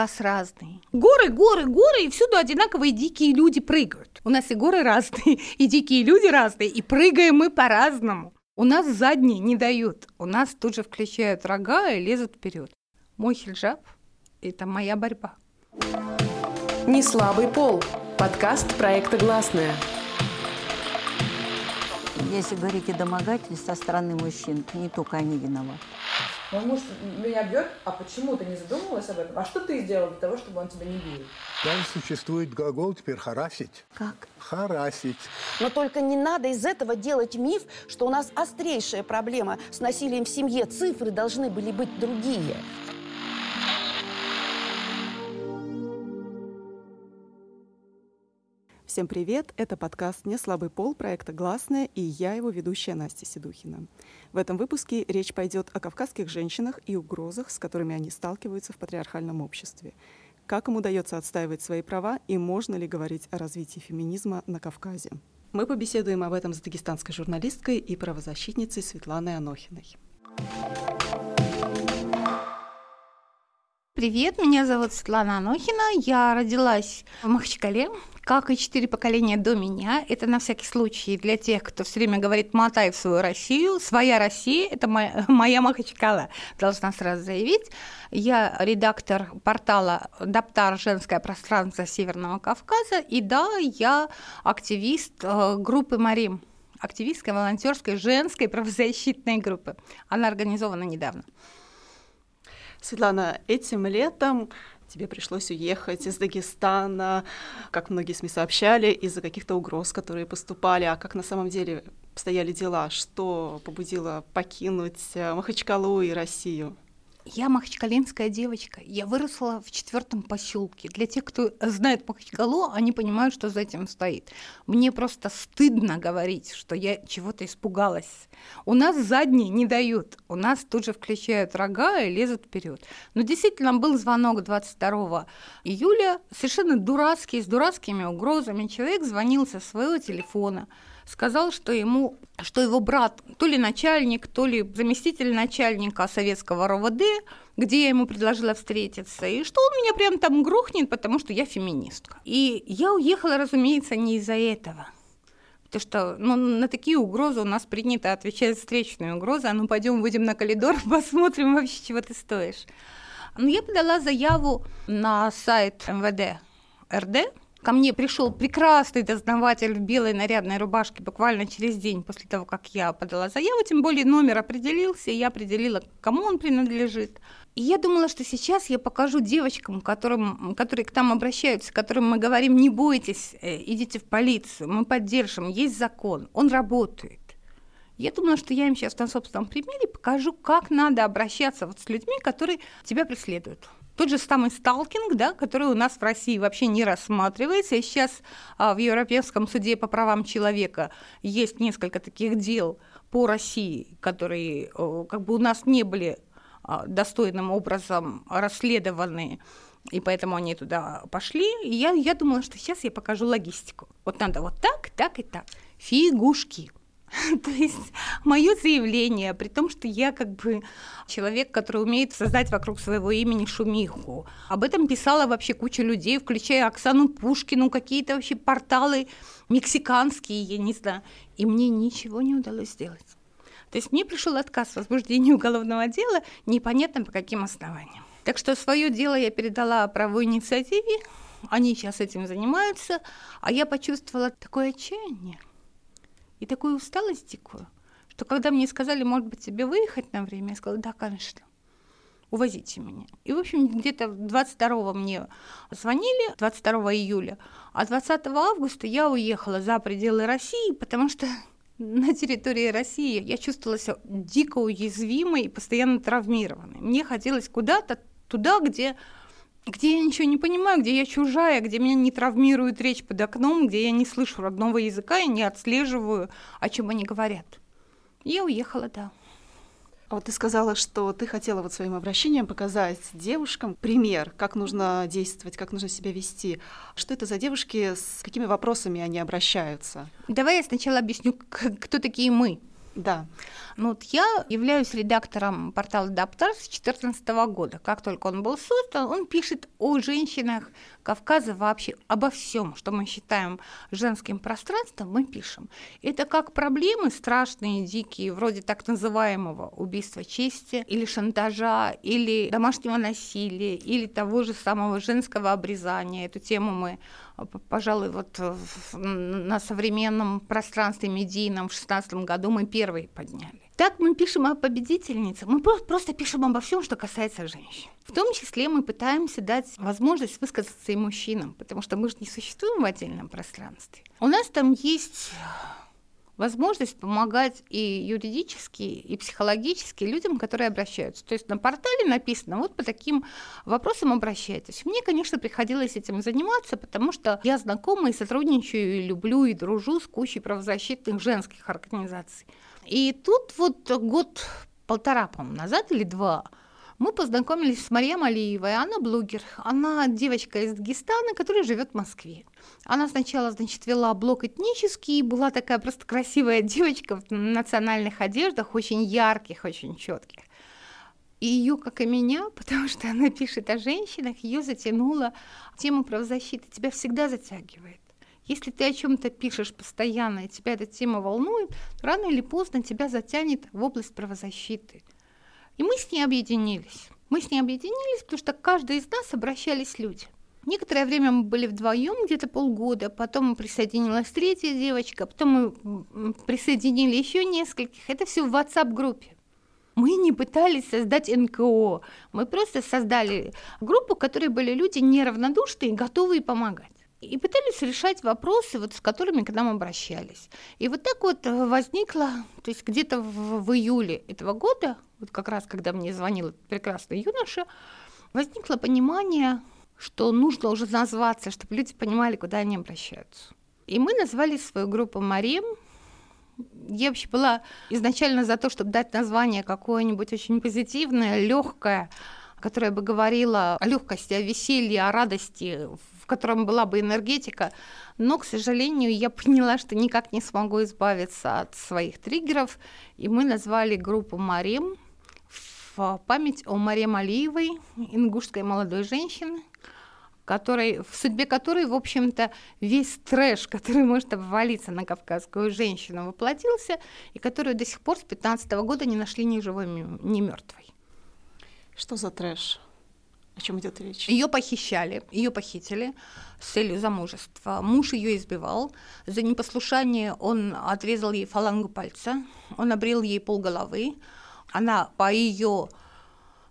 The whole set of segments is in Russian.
Кавказ разный. Горы, горы, горы, и всюду одинаковые дикие люди прыгают. У нас и горы разные, и дикие люди разные, и прыгаем мы по-разному. У нас задние не дают. У нас тут же включают рога и лезут вперед. Мой хиджаб – это моя борьба. Не слабый пол. Подкаст проекта «Гласная». Если говорить о домогательстве со стороны мужчин, не только они виноваты. Мой муж меня бьет, а почему ты не задумывалась об этом? А что ты сделал для того, чтобы он тебя не бил? Там существует глагол теперь «харасить». Как? Харасить. Но только не надо из этого делать миф, что у нас острейшая проблема с насилием в семье. Цифры должны были быть другие. Всем привет! Это подкаст «Не слабый пол» проекта «Гласная» и я его ведущая Настя Седухина. В этом выпуске речь пойдет о кавказских женщинах и угрозах, с которыми они сталкиваются в патриархальном обществе. Как им удается отстаивать свои права и можно ли говорить о развитии феминизма на Кавказе? Мы побеседуем об этом с дагестанской журналисткой и правозащитницей Светланой Анохиной. Привет, меня зовут Светлана Анохина. Я родилась в Махачкале, как и четыре поколения до меня. Это на всякий случай для тех, кто все время говорит «мотай в свою Россию». Своя Россия – это моя, моя Махачкала, должна сразу заявить. Я редактор портала «Даптар. Женское пространство Северного Кавказа». И да, я активист э, группы «Марим» активистской, волонтерской, женской правозащитной группы. Она организована недавно. Светлана, этим летом тебе пришлось уехать из Дагестана, как многие СМИ сообщали, из-за каких-то угроз, которые поступали. А как на самом деле стояли дела? Что побудило покинуть э, Махачкалу и Россию? Я махачкалинская девочка. Я выросла в четвертом поселке. Для тех, кто знает Махачкалу, они понимают, что за этим стоит. Мне просто стыдно говорить, что я чего-то испугалась. У нас задние не дают. У нас тут же включают рога и лезут вперед. Но действительно был звонок 22 июля, совершенно дурацкий, с дурацкими угрозами. Человек звонил со своего телефона сказал, что ему, что его брат, то ли начальник, то ли заместитель начальника советского РОВД, где я ему предложила встретиться, и что он меня прям там грохнет, потому что я феминистка. И я уехала, разумеется, не из-за этого. Потому что ну, на такие угрозы у нас принято отвечать встречные угрозы. А ну пойдем, выйдем на коридор, посмотрим вообще, чего ты стоишь. Но я подала заяву на сайт МВД РД, Ко мне пришел прекрасный дознаватель в белой нарядной рубашке буквально через день после того, как я подала заяву, тем более номер определился, и я определила, кому он принадлежит. И я думала, что сейчас я покажу девочкам, которым, которые к нам обращаются, которым мы говорим, не бойтесь, э, идите в полицию, мы поддержим, есть закон, он работает. Я думала, что я им сейчас на собственном примере покажу, как надо обращаться вот с людьми, которые тебя преследуют. Тот же самый сталкинг, да, который у нас в России вообще не рассматривается. И сейчас а, в Европейском суде по правам человека есть несколько таких дел по России, которые как бы у нас не были а, достойным образом расследованы и поэтому они туда пошли. И я, я думала, что сейчас я покажу логистику. Вот надо вот так, так и так. Фигушки. То есть мое заявление, при том, что я как бы человек, который умеет создать вокруг своего имени шумиху. Об этом писала вообще куча людей, включая Оксану Пушкину, какие-то вообще порталы мексиканские, я не знаю. И мне ничего не удалось сделать. То есть мне пришел отказ в возбуждении уголовного дела, непонятно по каким основаниям. Так что свое дело я передала правовой инициативе, они сейчас этим занимаются, а я почувствовала такое отчаяние и такую усталость дикую, что когда мне сказали, может быть, тебе выехать на время, я сказала, да, конечно, увозите меня. И, в общем, где-то 22 мне звонили, 22 июля, а 20 августа я уехала за пределы России, потому что на территории России я чувствовала себя дико уязвимой и постоянно травмированной. Мне хотелось куда-то туда, где где я ничего не понимаю, где я чужая, где меня не травмирует речь под окном, где я не слышу родного языка и не отслеживаю, о чем они говорят. Я уехала, да. А вот ты сказала, что ты хотела вот своим обращением показать девушкам пример, как нужно действовать, как нужно себя вести. Что это за девушки, с какими вопросами они обращаются? Давай я сначала объясню, кто такие мы. Да. Ну, вот я являюсь редактором портала Даптар с 2014 года. Как только он был создан, он пишет о женщинах Кавказа вообще, обо всем, что мы считаем женским пространством, мы пишем. Это как проблемы страшные, дикие, вроде так называемого убийства чести, или шантажа, или домашнего насилия, или того же самого женского обрезания. Эту тему мы пожалуй, вот на современном пространстве медийном в 2016 году мы первые подняли. Так мы пишем о победительнице, мы просто пишем обо всем, что касается женщин. В том числе мы пытаемся дать возможность высказаться и мужчинам, потому что мы же не существуем в отдельном пространстве. У нас там есть возможность помогать и юридически, и психологически людям, которые обращаются. То есть на портале написано, вот по таким вопросам обращайтесь. Мне, конечно, приходилось этим заниматься, потому что я знакома и сотрудничаю, и люблю, и дружу с кучей правозащитных женских организаций. И тут вот год-полтора, по-моему, назад или два – мы познакомились с Марией Алиевой. Она блогер. Она девочка из Дагестана, которая живет в Москве. Она сначала, значит, вела блог этнический, была такая просто красивая девочка в национальных одеждах, очень ярких, очень четких. И ее, как и меня, потому что она пишет о женщинах, ее затянула тема правозащиты. Тебя всегда затягивает. Если ты о чем-то пишешь постоянно, и тебя эта тема волнует, рано или поздно тебя затянет в область правозащиты. И мы с ней объединились. Мы с ней объединились, потому что каждый из нас обращались люди. Некоторое время мы были вдвоем, где-то полгода, потом присоединилась третья девочка, потом мы присоединили еще нескольких. Это все в WhatsApp-группе. Мы не пытались создать НКО, мы просто создали группу, в которой были люди неравнодушные и готовые помогать и пытались решать вопросы, вот, с которыми к нам обращались. И вот так вот возникло, то есть где-то в, в июле этого года, вот как раз когда мне звонил прекрасный юноша, возникло понимание, что нужно уже назваться, чтобы люди понимали, куда они обращаются. И мы назвали свою группу «Марим», я вообще была изначально за то, чтобы дать название какое-нибудь очень позитивное, легкое, которое бы говорило о легкости, о веселье, о радости котором была бы энергетика, но, к сожалению, я поняла, что никак не смогу избавиться от своих триггеров, и мы назвали группу «Марем» в память о Марем Алиевой, ингушской молодой женщине, которой, в судьбе которой, в общем-то, весь трэш, который может обвалиться на кавказскую женщину, воплотился, и которую до сих пор с 15 года не нашли ни живой, ни мертвой. Что за трэш? О чем идет речь? Ее похищали, ее похитили с целью замужества. Муж ее избивал. За непослушание он отрезал ей фалангу пальца, он обрел ей полголовы. Она, по ее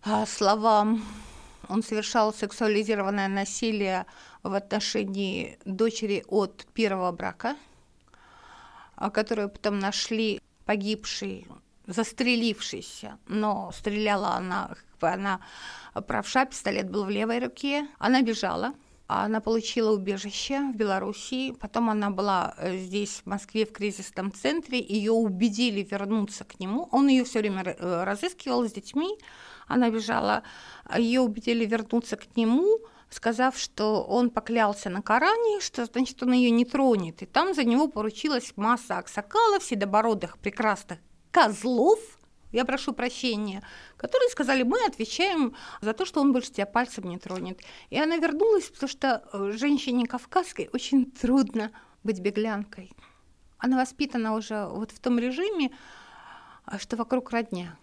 а, словам, он совершал сексуализированное насилие в отношении дочери от первого брака, а, которую потом нашли погибшей, застрелившейся, но стреляла она, она правша, пистолет был в левой руке. Она бежала, она получила убежище в Белоруссии, потом она была э, здесь, в Москве, в кризисном центре, ее убедили вернуться к нему, он ее все время э, разыскивал с детьми, она бежала, ее убедили вернуться к нему, сказав, что он поклялся на Коране, что значит он ее не тронет, и там за него поручилась масса аксакалов, седобородых прекрасных козлов, я прошу прощения, которые сказали, мы отвечаем за то, что он больше тебя пальцем не тронет. И она вернулась, потому что э, женщине кавказской очень трудно быть беглянкой. Она воспитана уже вот в том режиме, а, что вокруг родня.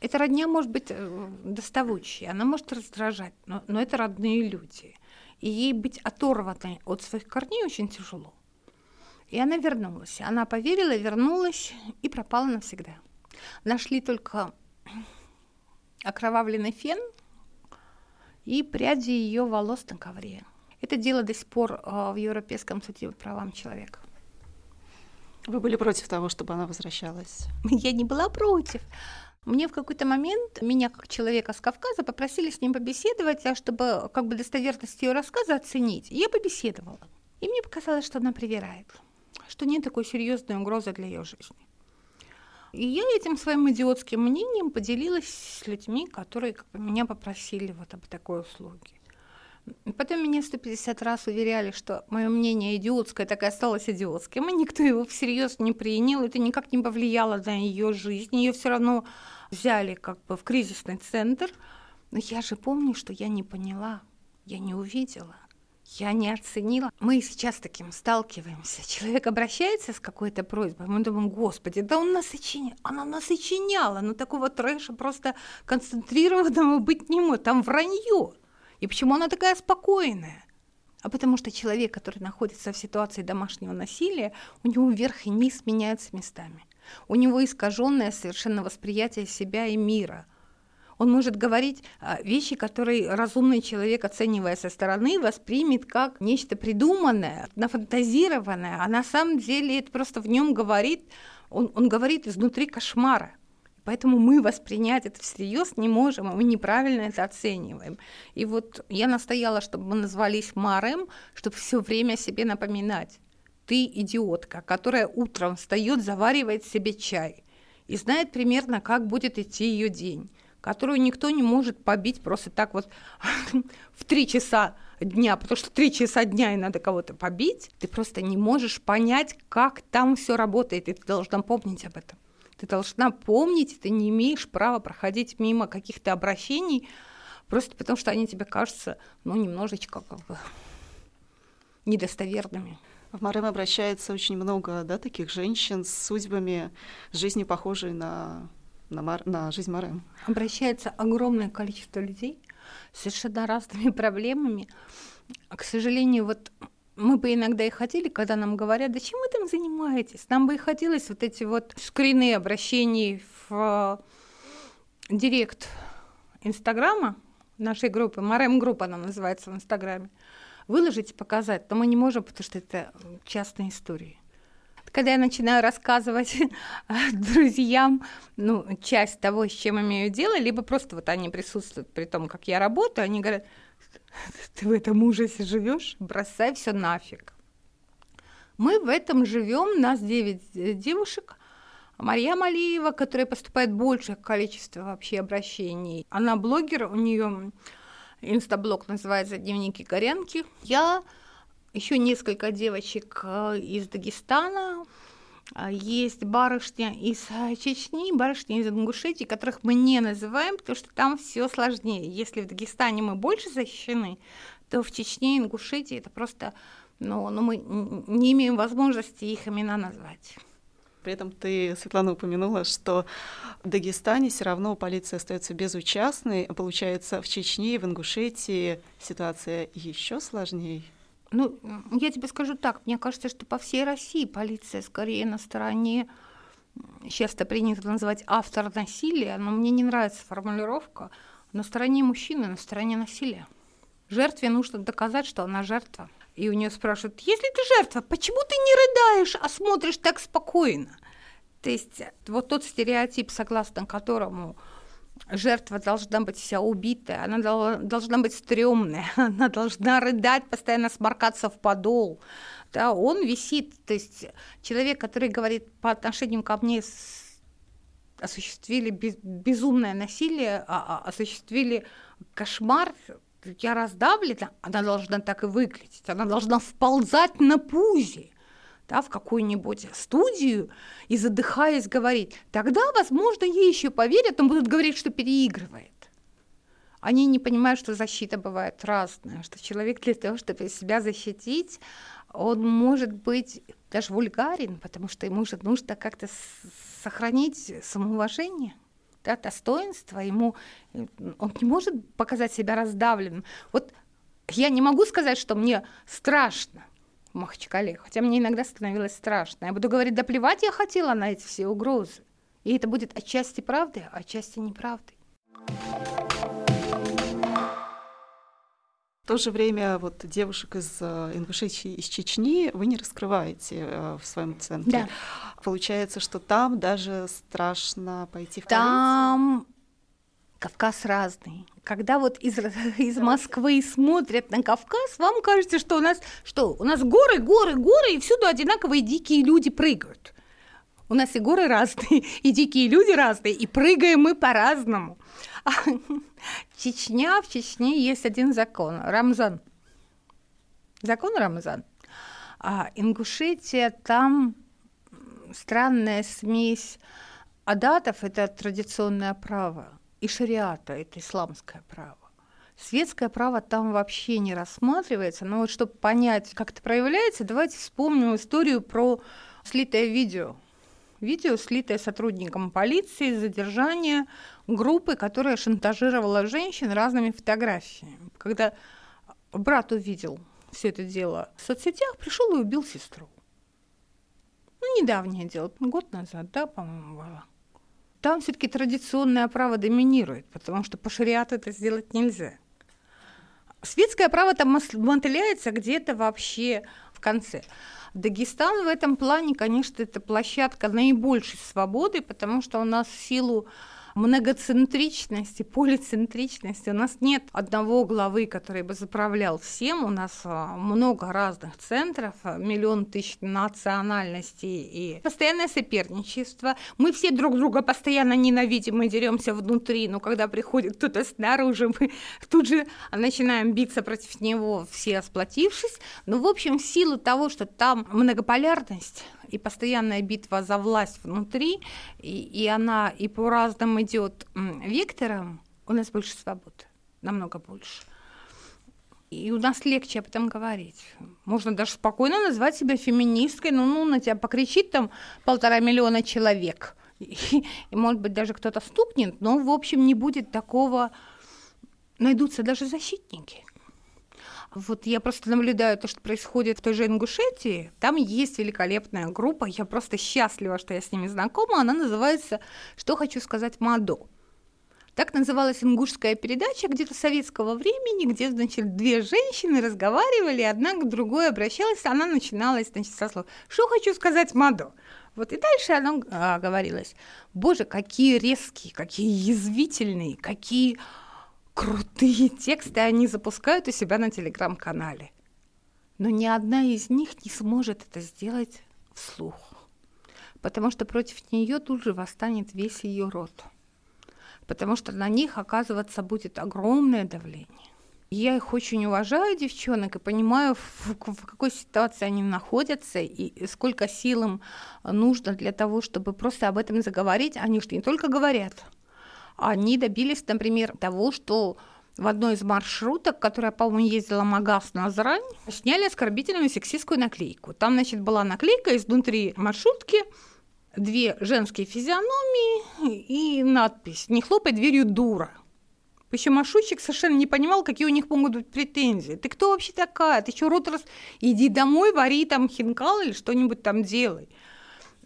Эта родня может быть э, доставучей, она может раздражать, но, но это родные люди. И ей быть оторванной от своих корней очень тяжело. И она вернулась. Она поверила, вернулась и пропала навсегда. Нашли только окровавленный фен и пряди ее волос на ковре. Это дело до сих пор а, в Европейском суде по правам человека. Вы были против того, чтобы она возвращалась? Я не была против. Мне в какой-то момент, меня как человека с Кавказа, попросили с ним побеседовать, а чтобы как бы достоверность ее рассказа оценить. И я побеседовала. И мне показалось, что она привирает, что нет такой серьезной угрозы для ее жизни. И я этим своим идиотским мнением поделилась с людьми, которые как бы, меня попросили вот об такой услуге. Потом меня 150 раз уверяли, что мое мнение идиотское, так и осталось идиотским, и никто его всерьез не принял, это никак не повлияло на ее жизнь, ее все равно взяли как бы в кризисный центр. Но я же помню, что я не поняла, я не увидела. Я не оценила. Мы сейчас таким сталкиваемся. Человек обращается с какой-то просьбой, мы думаем, господи, да он насочинял, она насочиняла, но такого трэша просто концентрированного быть не может, там вранье. И почему она такая спокойная? А потому что человек, который находится в ситуации домашнего насилия, у него верх и низ меняются местами. У него искаженное совершенно восприятие себя и мира. Он может говорить а, вещи, которые разумный человек, оценивая со стороны, воспримет как нечто придуманное, нафантазированное, а на самом деле это просто в нем говорит, он, он говорит изнутри кошмара. Поэтому мы воспринять это всерьез не можем, а мы неправильно это оцениваем. И вот я настояла, чтобы мы назвались Марем, чтобы все время себе напоминать. Ты идиотка, которая утром встает, заваривает себе чай и знает примерно, как будет идти ее день, которую никто не может побить просто так вот в три часа дня, потому что три часа дня и надо кого-то побить, ты просто не можешь понять, как там все работает, и ты должна помнить об этом. Ты должна помнить, ты не имеешь права проходить мимо каких-то обращений, просто потому что они тебе кажутся, ну, немножечко как бы недостоверными. В Марем обращается очень много да, таких женщин с судьбами, жизни похожей на, на, Мар, на жизнь Марем. Обращается огромное количество людей с совершенно разными проблемами. К сожалению, вот мы бы иногда и хотели, когда нам говорят, да чем вы там занимаетесь? Нам бы и хотелось вот эти вот скрины обращений в э, директ Инстаграма нашей группы, Марем группа она называется в Инстаграме, выложить и показать, но мы не можем, потому что это частные истории. Когда я начинаю рассказывать друзьям ну, часть того, с чем имею дело, либо просто вот они присутствуют при том, как я работаю, они говорят, ты в этом ужасе живешь? Бросай все нафиг. Мы в этом живем, нас 9 э, девушек. Мария Малиева, которая поступает большее количество вообще обращений. Она блогер, у нее инстаблог называется «Дневники Горенки». Я, еще несколько девочек э, из Дагестана, а, есть барышня из а, Чечни, барышня из Ингушетии, которых мы не называем, потому что там все сложнее. Если в Дагестане мы больше защищены, то в Чечне и Ингушетии это просто, ну, ну мы не имеем возможности их имена назвать. При этом ты, Светлана, упомянула, что в Дагестане все равно полиция остается безучастной. Получается, в Чечне и в Ингушетии ситуация еще сложнее. Ну, я тебе скажу так, мне кажется, что по всей России полиция скорее на стороне, сейчас это принято называть автор насилия, но мне не нравится формулировка, на стороне мужчины, на стороне насилия. Жертве нужно доказать, что она жертва. И у нее спрашивают, если ты жертва, почему ты не рыдаешь, а смотришь так спокойно? То есть вот тот стереотип, согласно которому жертва должна быть вся убитая, она должна быть стрёмная, она должна рыдать, постоянно сморкаться в подол. Да, он висит, то есть человек, который говорит по отношению ко мне осуществили без, безумное насилие, а, а, осуществили кошмар, я раздавлена, она должна так и выглядеть, она должна вползать на пузе да, в какую-нибудь студию и задыхаясь говорить, тогда, возможно, ей еще поверят, но будут говорить, что переигрывает. Они не понимают, что защита бывает разная, что человек для того, чтобы себя защитить, он может быть даже вульгарен, потому что ему же нужно как-то сохранить самоуважение, да, достоинство, ему он не может показать себя раздавленным. Вот я не могу сказать, что мне страшно, в Махачкале, хотя мне иногда становилось страшно. Я буду говорить, да плевать я хотела на эти все угрозы. И это будет отчасти правдой, а отчасти неправдой. В то же время вот девушек из э, Ингушетии, из Чечни вы не раскрываете э, в своем центре. Да. Получается, что там даже страшно пойти в Там Кавказ разный. Когда вот из, из Москвы смотрят на Кавказ, вам кажется, что у нас что? У нас горы, горы, горы, и всюду одинаковые дикие люди прыгают. У нас и горы разные, и дикие люди разные, и прыгаем мы по-разному. Чечня, в Чечне есть один закон – Рамзан. Закон Рамзан. А Ингушетия, там странная смесь адатов – это традиционное право, и шариата – это исламское право. Светское право там вообще не рассматривается, но вот чтобы понять, как это проявляется, давайте вспомним историю про слитое видео. Видео, слитое сотрудником полиции, задержание группы, которая шантажировала женщин разными фотографиями. Когда брат увидел все это дело в соцсетях, пришел и убил сестру. Ну, недавнее дело, год назад, да, по-моему, было. Там все-таки традиционное право доминирует, потому что по шариату это сделать нельзя. Светское право там мотыляется где-то вообще в конце. Дагестан в этом плане, конечно, это площадка наибольшей свободы, потому что у нас в силу многоцентричности, полицентричности. У нас нет одного главы, который бы заправлял всем. У нас а, много разных центров, а, миллион тысяч национальностей и постоянное соперничество. Мы все друг друга постоянно ненавидим, мы деремся внутри, но когда приходит кто-то снаружи, мы тут же начинаем биться против него, все сплотившись. Но, в общем, в силу того, что там многополярность, и постоянная битва за власть внутри, и, и она и по разным идет векторам, у нас больше свободы, намного больше. И у нас легче об этом говорить. Можно даже спокойно назвать себя феминисткой, ну, ну на тебя покричит там полтора миллиона человек, и, и может быть даже кто-то стукнет, но в общем не будет такого, найдутся даже защитники, вот я просто наблюдаю то, что происходит в той же Ингушетии. Там есть великолепная группа. Я просто счастлива, что я с ними знакома. Она называется «Что хочу сказать Мадо». Так называлась ингушская передача где-то советского времени, где, значит, две женщины разговаривали, одна к другой обращалась, она начиналась, значит, со слов «Что хочу сказать Мадо?». Вот и дальше она а, говорилась «Боже, какие резкие, какие язвительные, какие крутые тексты они запускают у себя на телеграм-канале. Но ни одна из них не сможет это сделать вслух, потому что против нее тут же восстанет весь ее род, потому что на них оказываться будет огромное давление. Я их очень уважаю, девчонок, и понимаю, в, в какой ситуации они находятся и сколько сил им нужно для того, чтобы просто об этом заговорить. Они же не только говорят – они добились, например, того, что в одной из маршруток, которая, по-моему, ездила Магаз на Азрань, сняли оскорбительную сексистскую наклейку. Там, значит, была наклейка изнутри маршрутки, две женские физиономии и надпись «Не хлопай дверью, дура». Причем маршрутчик совершенно не понимал, какие у них могут быть претензии. Ты кто вообще такая? Ты что, рот раз... Иди домой, вари там хинкал или что-нибудь там делай.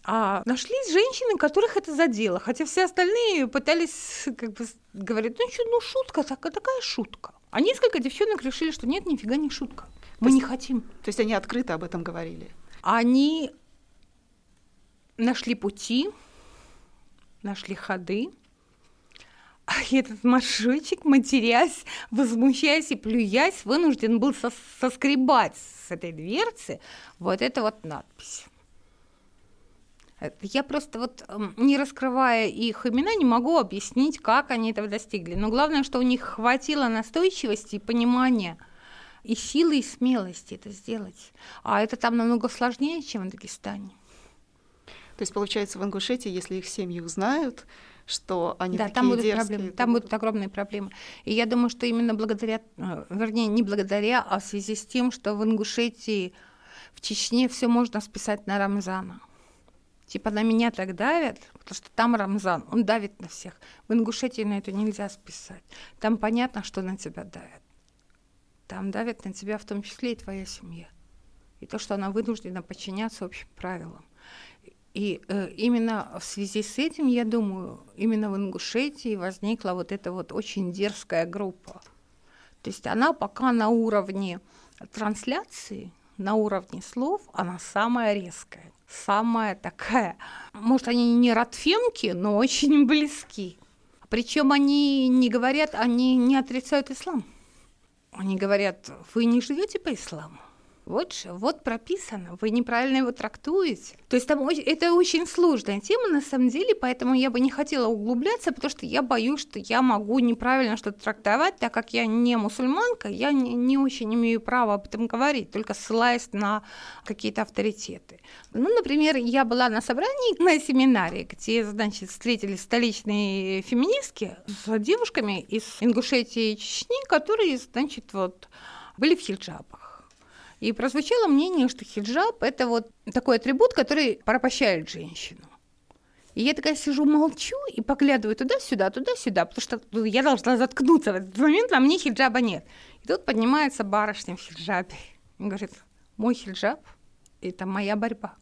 А нашлись женщины, которых это задело, хотя все остальные пытались как бы говорить, ну что, ну шутка, такая, такая шутка. А несколько девчонок решили, что нет, нифига не шутка. Мы есть, не хотим. То есть они открыто об этом говорили? Они нашли пути, нашли ходы, а этот маршрутчик, матерясь, возмущаясь и плюясь, вынужден был сос соскребать с этой дверцы вот эту вот надпись. Я просто вот, не раскрывая их имена, не могу объяснить, как они этого достигли. Но главное, что у них хватило настойчивости и понимания, и силы, и смелости это сделать. А это там намного сложнее, чем в Дагестане. То есть, получается, в Ингушетии, если их семьи узнают, что они да, такие там будут дерзкие, проблемы, там будут огромные проблемы. И я думаю, что именно благодаря, э, вернее, не благодаря, а в связи с тем, что в Ингушетии, в Чечне все можно списать на Рамзана. Типа на меня так давят, потому что там Рамзан, он давит на всех. В Ингушетии на это нельзя списать. Там понятно, что на тебя давят. Там давят на тебя в том числе и твоя семья. И то, что она вынуждена подчиняться общим правилам. И э, именно в связи с этим, я думаю, именно в Ингушетии возникла вот эта вот очень дерзкая группа. То есть она пока на уровне трансляции, на уровне слов, она самая резкая самая такая. Может, они не родфемки, но очень близки. Причем они не говорят, они не отрицают ислам. Они говорят, вы не живете по исламу. Вот же, вот прописано, вы неправильно его трактуете. То есть там это очень сложная тема на самом деле, поэтому я бы не хотела углубляться, потому что я боюсь, что я могу неправильно что-то трактовать, так как я не мусульманка, я не, не очень имею права об этом говорить, только ссылаясь на какие-то авторитеты. Ну, например, я была на собрании на семинаре, где, значит, встретились столичные феминистки с девушками из Ингушетии и Чечни, которые, значит, вот были в хиджабах. И прозвучало мнение, что хиджаб – это вот такой атрибут, который порабощает женщину. И я такая сижу, молчу и поглядываю туда-сюда, туда-сюда, потому что я должна заткнуться в этот момент, а мне хиджаба нет. И тут поднимается барышня в хиджабе и говорит, мой хиджаб – это моя борьба.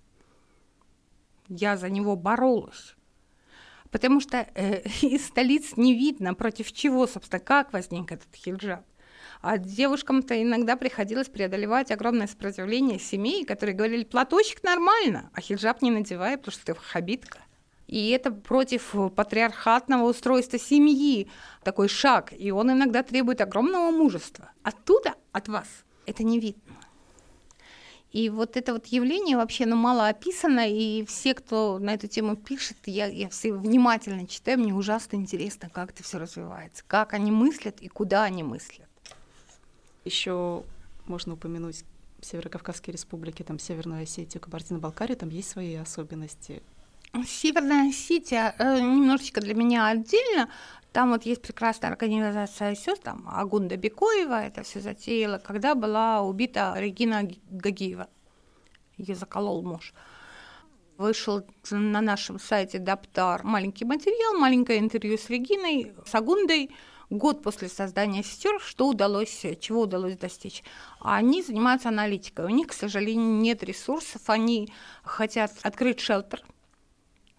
Я за него боролась. Потому что э, из столиц не видно, против чего, собственно, как возник этот хиджаб. А девушкам-то иногда приходилось преодолевать огромное сопротивление семей, которые говорили, платочек нормально, а хиджаб не надевай, потому что ты хабитка. И это против патриархатного устройства семьи такой шаг, и он иногда требует огромного мужества. Оттуда, от вас, это не видно. И вот это вот явление вообще ну, мало описано, и все, кто на эту тему пишет, я, я все внимательно читаю, мне ужасно интересно, как это все развивается, как они мыслят и куда они мыслят. Еще можно упомянуть Северокавказские республики, там Северную Осетию, Кабардино-Балкарию, там есть свои особенности. Северная Осетия э, немножечко для меня отдельно. Там вот есть прекрасная организация СОС, там Агунда Бекоева это все затеяла, когда была убита Регина Гагиева. Ее заколол муж. Вышел на нашем сайте Даптар маленький материал, маленькое интервью с Региной, с Агундой, год после создания сестер, что удалось, чего удалось достичь. Они занимаются аналитикой. У них, к сожалению, нет ресурсов. Они хотят открыть шелтер,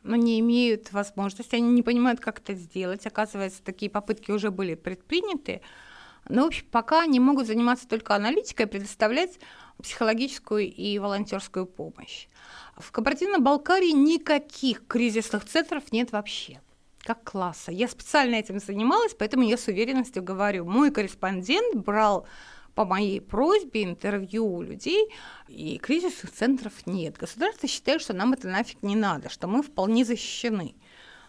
но не имеют возможности, они не понимают, как это сделать. Оказывается, такие попытки уже были предприняты. Но, в общем, пока они могут заниматься только аналитикой, предоставлять психологическую и волонтерскую помощь. В Кабардино-Балкарии никаких кризисных центров нет вообще как класса. Я специально этим занималась, поэтому я с уверенностью говорю. Мой корреспондент брал по моей просьбе интервью у людей, и кризисных центров нет. Государство считает, что нам это нафиг не надо, что мы вполне защищены.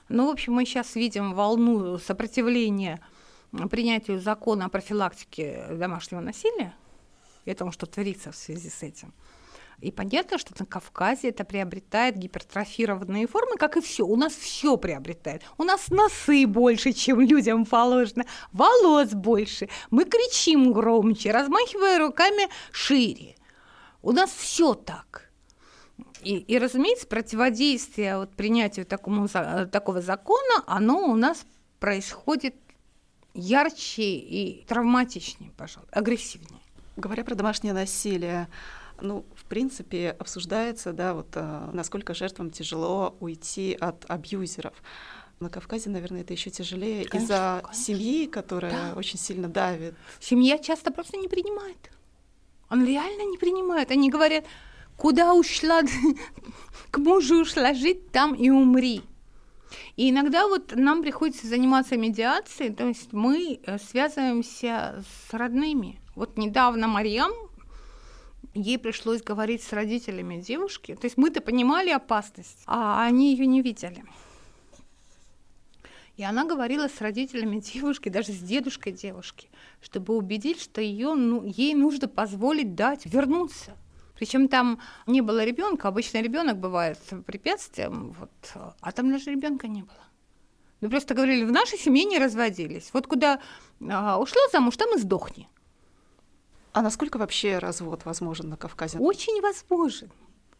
Ну, в общем, мы сейчас видим волну сопротивления принятию закона о профилактике домашнего насилия и о том, что творится в связи с этим. И понятно, что на Кавказе это приобретает гипертрофированные формы, как и все. У нас все приобретает. У нас носы больше, чем людям положено, волос больше. Мы кричим громче, размахивая руками шире. У нас все так. И, и, разумеется, противодействие вот, принятию такому, такого закона, оно у нас происходит ярче и травматичнее, пожалуй, агрессивнее. Говоря про домашнее насилие, ну, в принципе, обсуждается, да, вот а, насколько жертвам тяжело уйти от абьюзеров. На Кавказе, наверное, это еще тяжелее из-за семьи, которая да. очень сильно давит. Семья часто просто не принимает. Он реально не принимает. Они говорят, куда ушла, к мужу ушла жить, там и умри. И иногда вот нам приходится заниматься медиацией, то есть мы э, связываемся с родными. Вот недавно Марьям, ей пришлось говорить с родителями девушки. То есть мы-то понимали опасность, а они ее не видели. И она говорила с родителями девушки, даже с дедушкой девушки, чтобы убедить, что ее, ну, ей нужно позволить дать вернуться. Причем там не было ребенка, обычно ребенок бывает препятствием, вот, а там даже ребенка не было. Мы просто говорили, в нашей семье не разводились. Вот куда а, ушла замуж, там и сдохни. А насколько вообще развод возможен на Кавказе? Очень возможен.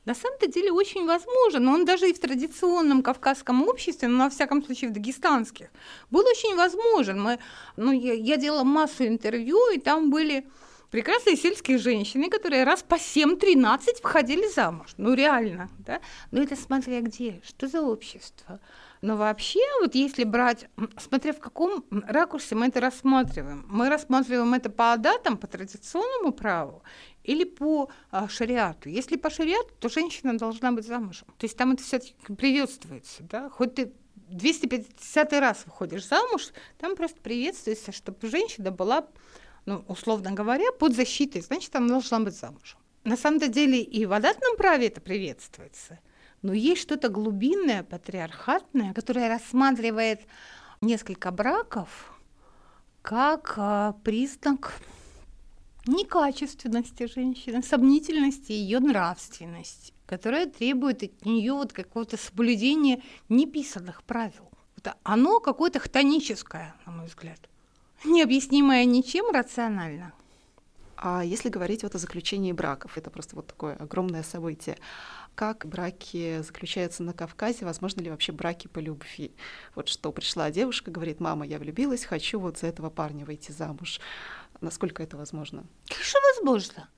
На самом-то деле очень возможен, но он даже и в традиционном кавказском обществе, ну, во всяком случае, в дагестанских, был очень возможен. Мы, ну, я, я делала массу интервью, и там были прекрасные сельские женщины, которые раз по 7-13 выходили замуж. Ну, реально, да? Но это смотря где, что за общество. Но вообще, вот если брать, смотря в каком ракурсе мы это рассматриваем, мы рассматриваем это по датам, по традиционному праву или по а, шариату. Если по шариату, то женщина должна быть замужем. То есть там это все-таки приветствуется, да? Хоть ты 250 раз выходишь замуж, там просто приветствуется, чтобы женщина была, ну, условно говоря, под защитой, значит, она должна быть замужем. На самом-то деле и в адатном праве это приветствуется. Но есть что-то глубинное, патриархатное, которое рассматривает несколько браков как а, признак некачественности женщины, сомнительности ее нравственности, которая требует от нее вот какого-то соблюдения неписанных правил. Это оно какое-то хтоническое, на мой взгляд, необъяснимое ничем рационально. А если говорить вот о заключении браков, это просто вот такое огромное событие. Как браки заключаются на Кавказе? Возможно ли вообще браки по любви? Вот что пришла девушка, говорит, мама, я влюбилась, хочу вот за этого парня выйти замуж. Насколько это возможно? Конечно, возможно.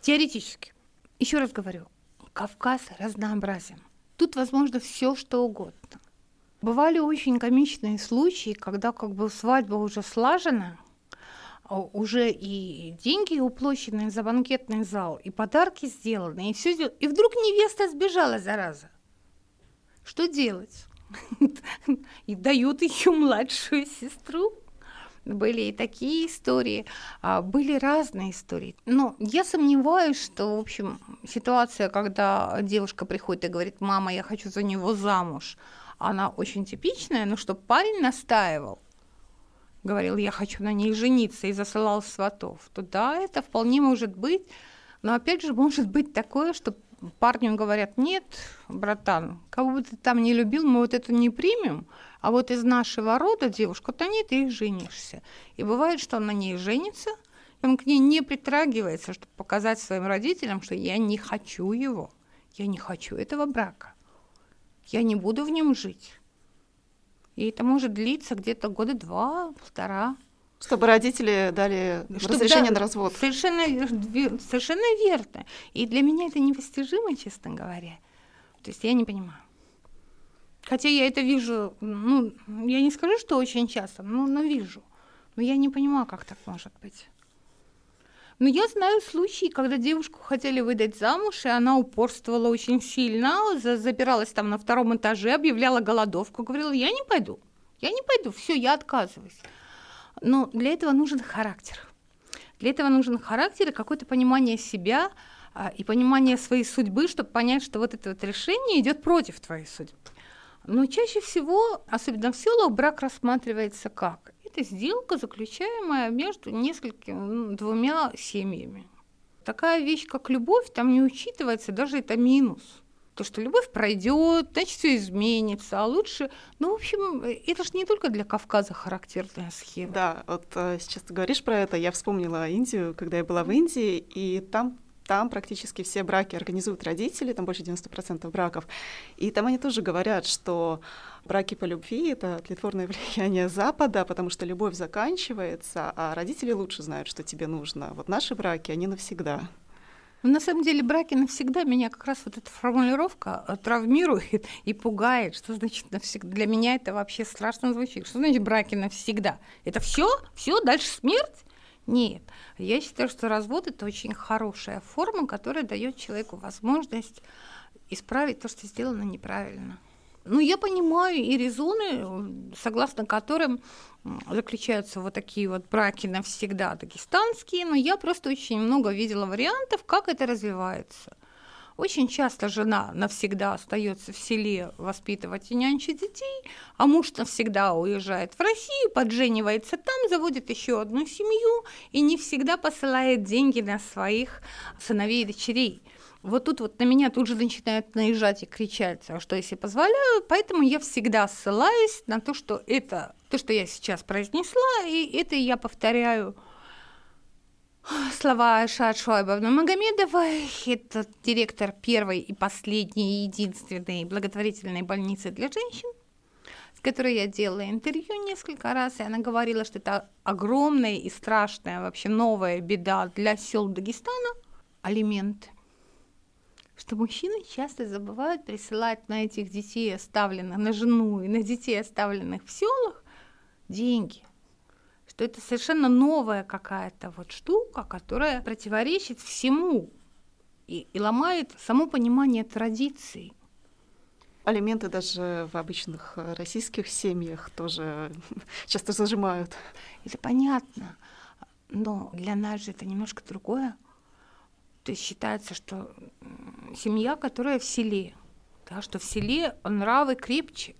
Теоретически. Еще раз говорю, Кавказ разнообразен. Тут возможно все, что угодно. Бывали очень комичные случаи, когда как бы свадьба уже слажена, уже и деньги уплощены за банкетный зал, и подарки сделаны, и все и вдруг невеста сбежала, зараза. Что делать? И дают ее младшую сестру. Были и такие истории, а, были разные истории. Но я сомневаюсь, что, в общем, ситуация, когда девушка приходит и говорит, мама, я хочу за него замуж, она очень типичная, но что парень настаивал, говорил, я хочу на ней жениться и засылал сватов, то да, это вполне может быть. Но опять же, может быть такое, что парню говорят, нет, братан, кого бы ты там не любил, мы вот это не примем, а вот из нашего рода девушку-то нет, и женишься. И бывает, что он на ней женится, он к ней не притрагивается, чтобы показать своим родителям, что я не хочу его, я не хочу этого брака, я не буду в нем жить. И это может длиться где-то года два, полтора. Чтобы родители дали Чтобы, разрешение да, на развод. Совершенно, совершенно верно. И для меня это непостижимо, честно говоря. То есть я не понимаю. Хотя я это вижу, ну, я не скажу, что очень часто, но, но вижу. Но я не понимаю, как так может быть. Но я знаю случаи, когда девушку хотели выдать замуж, и она упорствовала очень сильно, запиралась там на втором этаже, объявляла голодовку, говорила, я не пойду, я не пойду, все, я отказываюсь. Но для этого нужен характер. Для этого нужен характер и какое-то понимание себя а, и понимание своей судьбы, чтобы понять, что вот это вот решение идет против твоей судьбы. Но чаще всего, особенно в селах, брак рассматривается как? Это сделка, заключаемая между несколькими, двумя семьями. Такая вещь, как любовь, там не учитывается, даже это минус. То, что любовь пройдет, значит, все изменится, а лучше... Ну, в общем, это же не только для Кавказа характерная схема. Да, вот э, сейчас ты говоришь про это, я вспомнила Индию, когда я была в Индии, и там там практически все браки организуют родители, там больше 90% браков. И там они тоже говорят, что браки по любви — это тлетворное влияние Запада, потому что любовь заканчивается, а родители лучше знают, что тебе нужно. Вот наши браки, они навсегда. Но на самом деле браки навсегда меня как раз вот эта формулировка э, травмирует и пугает. Что значит навсегда? Для меня это вообще страшно звучит. Что значит браки навсегда? Это все? Все? Дальше смерть? Нет. Я считаю, что развод это очень хорошая форма, которая дает человеку возможность исправить то, что сделано неправильно. Ну, я понимаю и резоны, согласно которым заключаются вот такие вот браки навсегда дагестанские, но я просто очень много видела вариантов, как это развивается. Очень часто жена навсегда остается в селе воспитывать и нянчить детей, а муж навсегда уезжает в Россию, подженивается там, заводит еще одну семью и не всегда посылает деньги на своих сыновей и дочерей. Вот тут вот на меня тут же начинают наезжать и кричать, а что если позволяю, поэтому я всегда ссылаюсь на то, что это то, что я сейчас произнесла, и это я повторяю слова Айшат Шуайбовны Магомедовой. Это директор первой и последней единственной благотворительной больницы для женщин, с которой я делала интервью несколько раз, и она говорила, что это огромная и страшная вообще новая беда для сел Дагестана – алименты что мужчины часто забывают присылать на этих детей, оставленных, на жену и на детей, оставленных в селах, деньги. Что это совершенно новая какая-то вот штука, которая противоречит всему и, и ломает само понимание традиций. Алименты даже в обычных э, российских семьях тоже часто зажимают. Это понятно, но для нас же это немножко другое То есть считается, что семья, которая в селе, да, что в селе нравы крепче,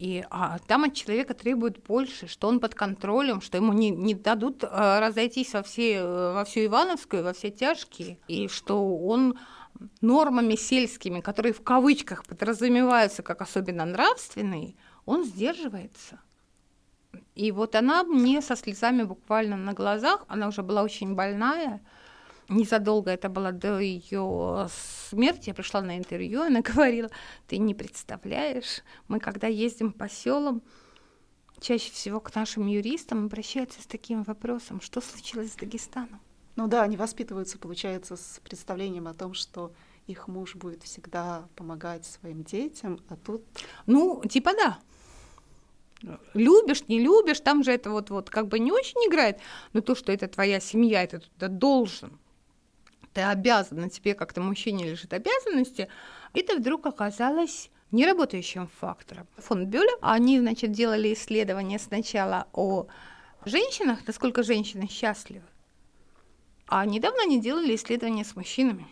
и а, там от человека требуют больше, что он под контролем, что ему не, не дадут а, разойтись во, все, во всю Ивановскую, во все тяжкие, и что он нормами сельскими, которые в кавычках подразумеваются как особенно нравственные, он сдерживается. И вот она мне со слезами буквально на глазах, она уже была очень больная, незадолго это было до ее смерти, я пришла на интервью, она говорила, ты не представляешь, мы когда ездим по селам, чаще всего к нашим юристам обращаются с таким вопросом, что случилось с Дагестаном. Ну да, они воспитываются, получается, с представлением о том, что их муж будет всегда помогать своим детям, а тут... Ну, типа да. Любишь, не любишь, там же это вот, вот как бы не очень играет, но то, что это твоя семья, это ты должен ты обязан, на тебе как-то мужчине лежит обязанности, это вдруг оказалось неработающим фактором. Фонд Бёля, они, значит, делали исследования сначала о женщинах, насколько женщины счастливы, а недавно они делали исследования с мужчинами,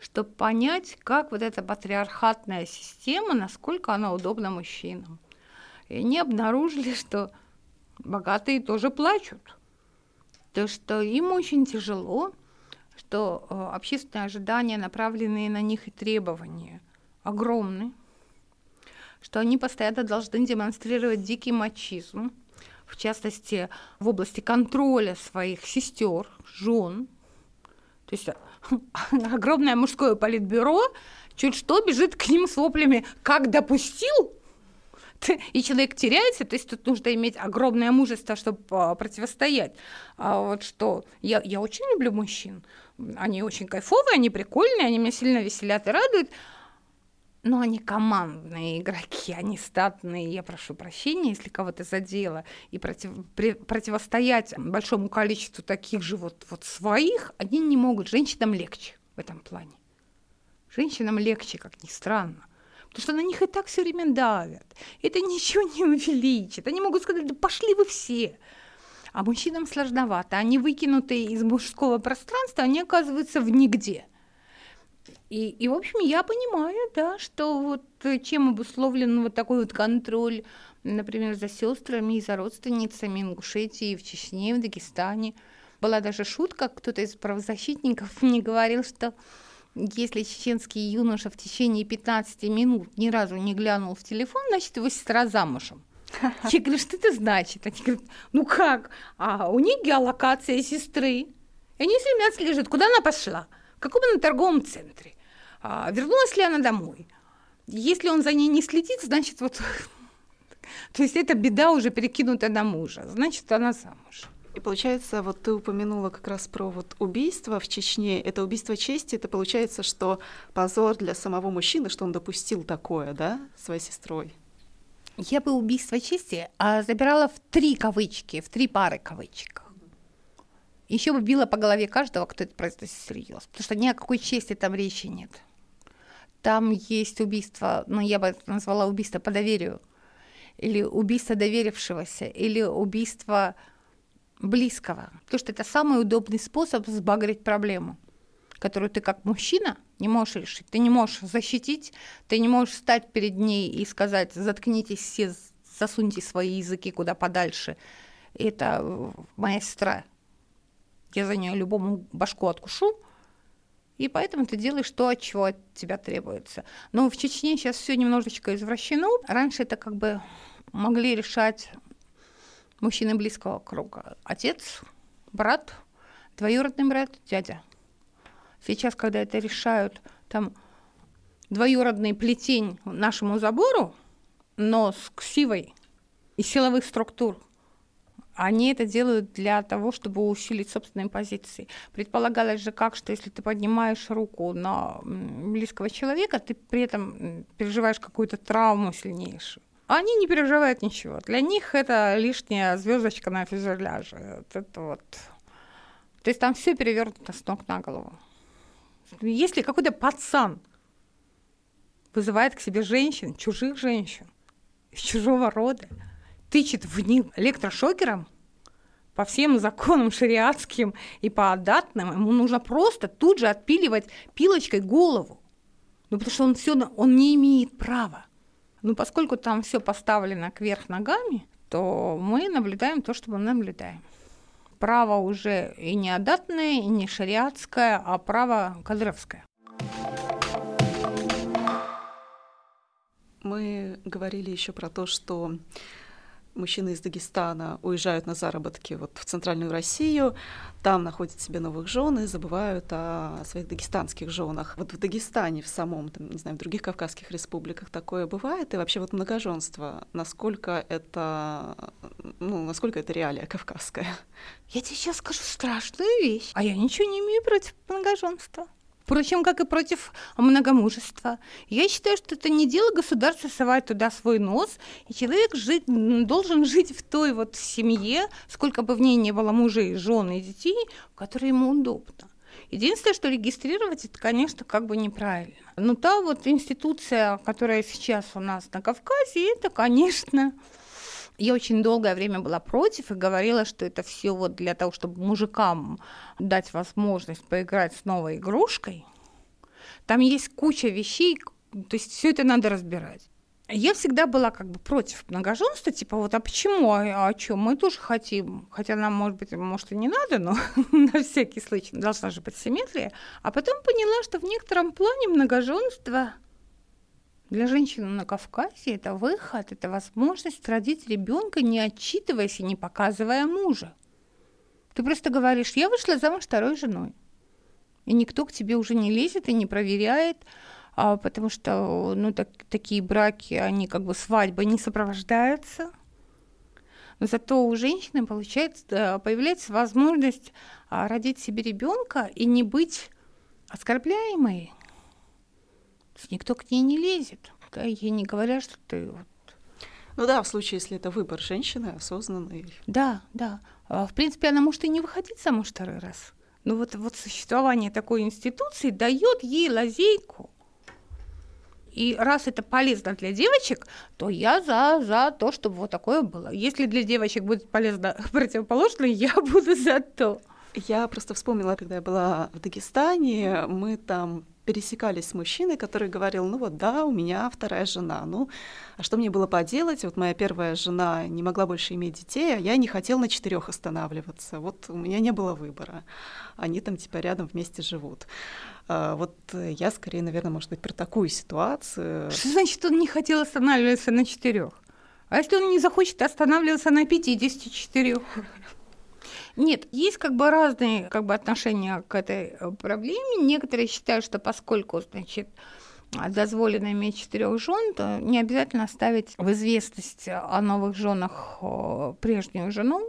чтобы понять, как вот эта патриархатная система, насколько она удобна мужчинам. И они обнаружили, что богатые тоже плачут. То, что им очень тяжело, что э, общественные ожидания, направленные на них и требования, огромны, что они постоянно должны демонстрировать дикий мачизм, в частности, в области контроля своих сестер, жен. То есть огромное мужское политбюро чуть что бежит к ним с воплями «как допустил?», и человек теряется, то есть тут нужно иметь огромное мужество, чтобы а, противостоять. А вот что я, я очень люблю мужчин, они очень кайфовые, они прикольные, они меня сильно веселят и радуют, но они командные игроки, они статные. Я прошу прощения, если кого-то задело. И против, при, противостоять большому количеству таких же вот, вот своих, они не могут. Женщинам легче в этом плане. Женщинам легче, как ни странно. Потому что на них и так все время давят. Это ничего не увеличит. Они могут сказать, да пошли вы все. А мужчинам сложновато. Они выкинутые из мужского пространства, они оказываются в нигде. И, и, в общем, я понимаю, да, что вот чем обусловлен вот такой вот контроль, например, за сестрами и за родственницами Ингушетии, в Чечне, в Дагестане. Была даже шутка, кто-то из правозащитников мне говорил, что если чеченский юноша в течение 15 минут ни разу не глянул в телефон, значит, его сестра замужем. Я говорю, что это значит? Они говорят, ну как? А у них геолокация сестры. И они все время отслеживают, куда она пошла, в каком она торговом центре, а, вернулась ли она домой. Если он за ней не следит, значит, вот... То есть эта беда уже перекинута на мужа, значит, она замуж. И получается, вот ты упомянула как раз про вот убийство в Чечне. Это убийство чести, это получается, что позор для самого мужчины, что он допустил такое, да, своей сестрой. Я бы убийство чести а забирала в три кавычки, в три пары кавычек. Еще бы била по голове каждого, кто это произносит всерьез, потому что ни о какой чести там речи нет. Там есть убийство, ну я бы это назвала убийство по доверию, или убийство доверившегося, или убийство близкого, потому что это самый удобный способ сбагрить проблему которую ты как мужчина не можешь решить. Ты не можешь защитить, ты не можешь встать перед ней и сказать, заткнитесь все, засуньте свои языки куда подальше. Это моя сестра. Я за нее любому башку откушу, и поэтому ты делаешь то, от чего от тебя требуется. Но в Чечне сейчас все немножечко извращено. Раньше это как бы могли решать мужчины близкого круга. Отец, брат, двоюродный брат, дядя. Сейчас, когда это решают, там двоюродный плетень нашему забору, но с ксивой и силовых структур, они это делают для того, чтобы усилить собственные позиции. Предполагалось же как, что если ты поднимаешь руку на близкого человека, ты при этом переживаешь какую-то травму сильнейшую. Они не переживают ничего. Для них это лишняя звездочка на фюзеляже. Вот это вот. То есть там все перевернуто с ног на голову. Если какой-то пацан вызывает к себе женщин, чужих женщин, из чужого рода, тычет в них электрошокером, по всем законам шариатским и по адатным, ему нужно просто тут же отпиливать пилочкой голову. Ну, потому что он все, он не имеет права. Ну, поскольку там все поставлено кверх ногами, то мы наблюдаем то, что мы наблюдаем. Право уже и не адатное, и не шариатское, а право кадровское. Мы говорили еще про то, что мужчины из Дагестана уезжают на заработки вот в центральную Россию, там находят себе новых жен и забывают о своих дагестанских женах. Вот в Дагестане в самом, там, не знаю, в других кавказских республиках такое бывает, и вообще вот многоженство, насколько это, ну, насколько это реалия кавказская? Я тебе сейчас скажу страшную вещь, а я ничего не имею против многоженства. Впрочем, как и против многомужества. Я считаю, что это не дело государства совать туда свой нос, и человек жить, должен жить в той вот семье, сколько бы в ней не было мужей, жен и детей, в которой ему удобно. Единственное, что регистрировать, это, конечно, как бы неправильно. Но та вот институция, которая сейчас у нас на Кавказе, это, конечно, я очень долгое время была против и говорила, что это все вот для того, чтобы мужикам дать возможность поиграть с новой игрушкой. Там есть куча вещей, то есть все это надо разбирать. Я всегда была как бы против многоженства, типа вот, а почему, а, а что, мы тоже хотим, хотя нам, может быть, может и не надо, но на всякий случай должна же быть симметрия. А потом поняла, что в некотором плане многоженство для женщины на Кавказе это выход, это возможность родить ребенка, не отчитываясь и не показывая мужа. Ты просто говоришь, я вышла замуж второй женой. И никто к тебе уже не лезет и не проверяет, а, потому что ну, так, такие браки, они как бы свадьбой не сопровождаются. Но зато у женщины получается, появляется возможность а, родить себе ребенка и не быть оскорбляемой, никто к ней не лезет. Да, ей не говорят, что ты вот ну да, в случае, если это выбор женщины, осознанный. Да, да. А, в принципе, она может и не выходить замуж второй раз. Но вот, вот существование такой институции дает ей лазейку. И раз это полезно для девочек, то я за, за то, чтобы вот такое было. Если для девочек будет полезно противоположное, я буду за то. Я просто вспомнила, когда я была в Дагестане, мы там пересекались с мужчиной, который говорил, ну вот да, у меня вторая жена, ну а что мне было поделать? Вот моя первая жена не могла больше иметь детей, а я не хотел на четырех останавливаться. Вот у меня не было выбора. Они там типа рядом вместе живут. А, вот я скорее, наверное, может быть, про такую ситуацию. Что значит, он не хотел останавливаться на четырех? А если он не захочет останавливаться на 54? Нет, есть как бы разные как бы, отношения к этой э, проблеме. Некоторые считают, что поскольку, значит, дозволено иметь четырех жен, то не обязательно ставить в известность о новых женах э, прежнюю жену.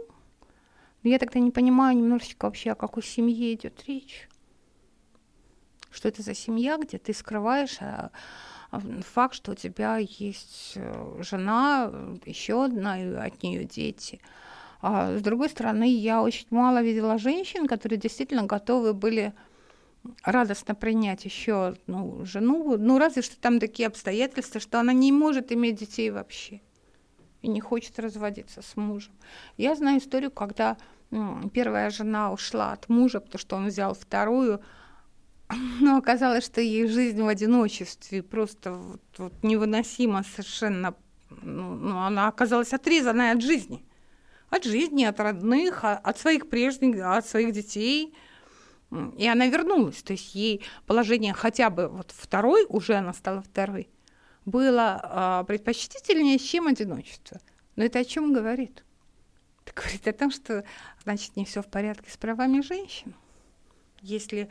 Я тогда не понимаю немножечко вообще, о какой семье идет речь. Что это за семья, где ты скрываешь а, факт, что у тебя есть э, жена, еще одна, и от нее дети – а с другой стороны, я очень мало видела женщин, которые действительно готовы были радостно принять еще одну жену, ну разве что там такие обстоятельства, что она не может иметь детей вообще и не хочет разводиться с мужем. Я знаю историю, когда ну, первая жена ушла от мужа, потому что он взял вторую, но оказалось, что ей жизнь в одиночестве просто вот, вот невыносимо совершенно, ну, ну, она оказалась отрезанной от жизни от жизни, от родных, а, от своих прежних, от своих детей. И она вернулась, то есть ей положение хотя бы вот второй, уже она стала второй, было э, предпочтительнее, чем одиночество. Но это о чем говорит? Это говорит о том, что, значит, не все в порядке с правами женщин. Если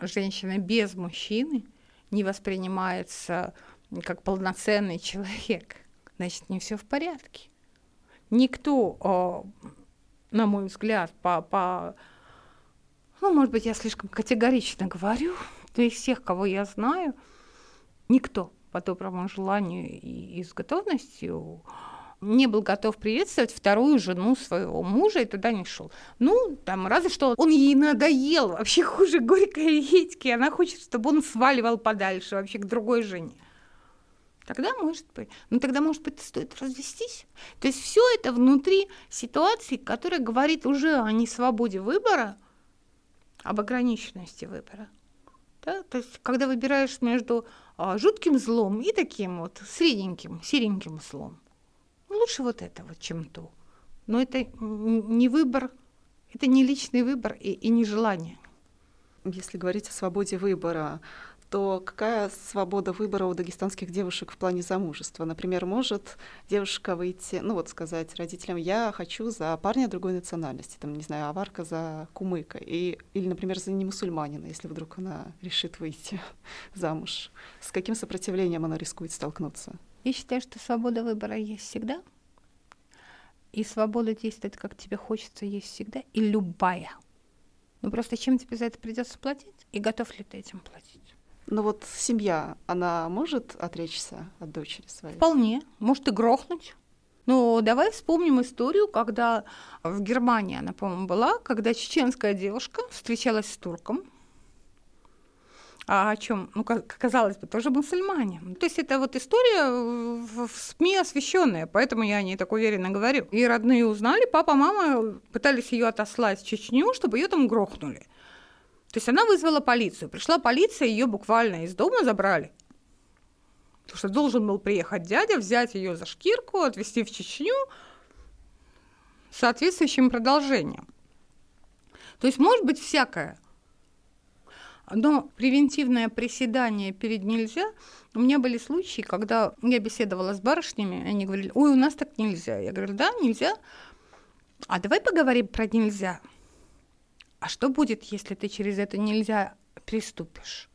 женщина без мужчины не воспринимается как полноценный человек, значит, не все в порядке никто, а, на мой взгляд, по, по ну, может быть, я слишком категорично говорю, то есть всех, кого я знаю, никто по доброму желанию и, с готовностью не был готов приветствовать вторую жену своего мужа и туда не шел. Ну, там, разве что он ей надоел, вообще хуже горькой редьки, она хочет, чтобы он сваливал подальше, вообще к другой жене. Тогда может быть. Ну тогда, может быть, стоит развестись. То есть все это внутри ситуации, которая говорит уже о несвободе выбора, об ограниченности выбора. Да? То есть когда выбираешь между а, жутким злом и таким вот средненьким, сереньким злом, ну, лучше вот это вот, чем то. Но это не выбор, это не личный выбор и, и не желание. Если говорить о свободе выбора, то какая свобода выбора у дагестанских девушек в плане замужества? Например, может девушка выйти, ну вот сказать родителям, я хочу за парня другой национальности, там, не знаю, аварка за кумыка, и, или, например, за немусульманина, если вдруг она решит выйти замуж. С каким сопротивлением она рискует столкнуться? Я считаю, что свобода выбора есть всегда, и свобода действовать, как тебе хочется, есть всегда, и любая. Ну просто чем тебе за это придется платить, и готов ли ты этим платить? Но вот семья, она может отречься от дочери своей? Вполне. Может и грохнуть. Но давай вспомним историю, когда в Германии она, по-моему, была, когда чеченская девушка встречалась с турком. А о чем? Ну, казалось бы, тоже мусульмане. То есть это вот история в СМИ освещенная, поэтому я о ней так уверенно говорю. И родные узнали, папа, мама пытались ее отослать в Чечню, чтобы ее там грохнули. То есть она вызвала полицию. Пришла полиция, ее буквально из дома забрали. Потому что должен был приехать дядя, взять ее за шкирку, отвезти в Чечню с соответствующим продолжением. То есть может быть всякое. Но превентивное приседание перед нельзя. У меня были случаи, когда я беседовала с барышнями, они говорили, ой, у нас так нельзя. Я говорю, да, нельзя. А давай поговорим про нельзя а что будет, если ты через это нельзя приступишь?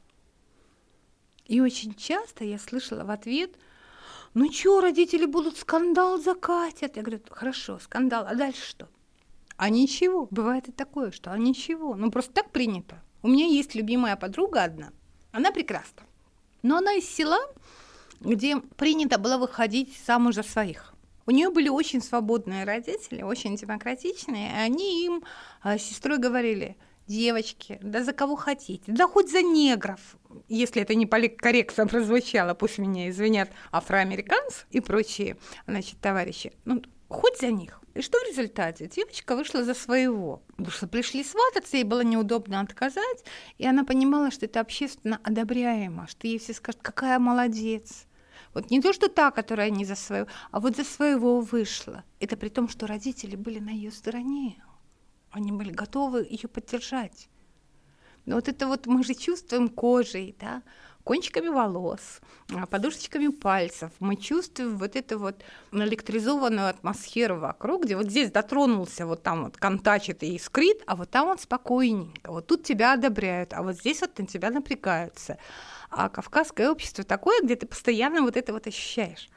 И очень часто я слышала в ответ, ну что, родители будут скандал закатят. Я говорю, хорошо, скандал, а дальше что? А ничего, бывает и такое, что а ничего, ну просто так принято. У меня есть любимая подруга одна, она прекрасна, но она из села, где принято было выходить замуж за своих. У нее были очень свободные родители, очень демократичные, и они им а, с сестрой говорили, девочки, да за кого хотите, да хоть за негров, если это не корректно прозвучало, пусть меня извинят афроамериканцы и прочие, значит, товарищи, ну, хоть за них. И что в результате? Девочка вышла за своего. Потому что пришли свататься, ей было неудобно отказать, и она понимала, что это общественно одобряемо, что ей все скажут, какая молодец, вот не то, что та, которая не за свою, а вот за своего вышла. Это при том, что родители были на ее стороне. Они были готовы ее поддержать. Но вот это вот мы же чувствуем кожей, да, кончиками волос, а, подушечками пальцев. Мы чувствуем вот эту вот электризованную атмосферу вокруг, где вот здесь дотронулся, вот там вот контачит и искрит, а вот там вот спокойненько. Вот тут тебя одобряют, а вот здесь вот на тебя напрягаются. А кавказское общество такое, где ты постоянно вот это вот ощущаешь.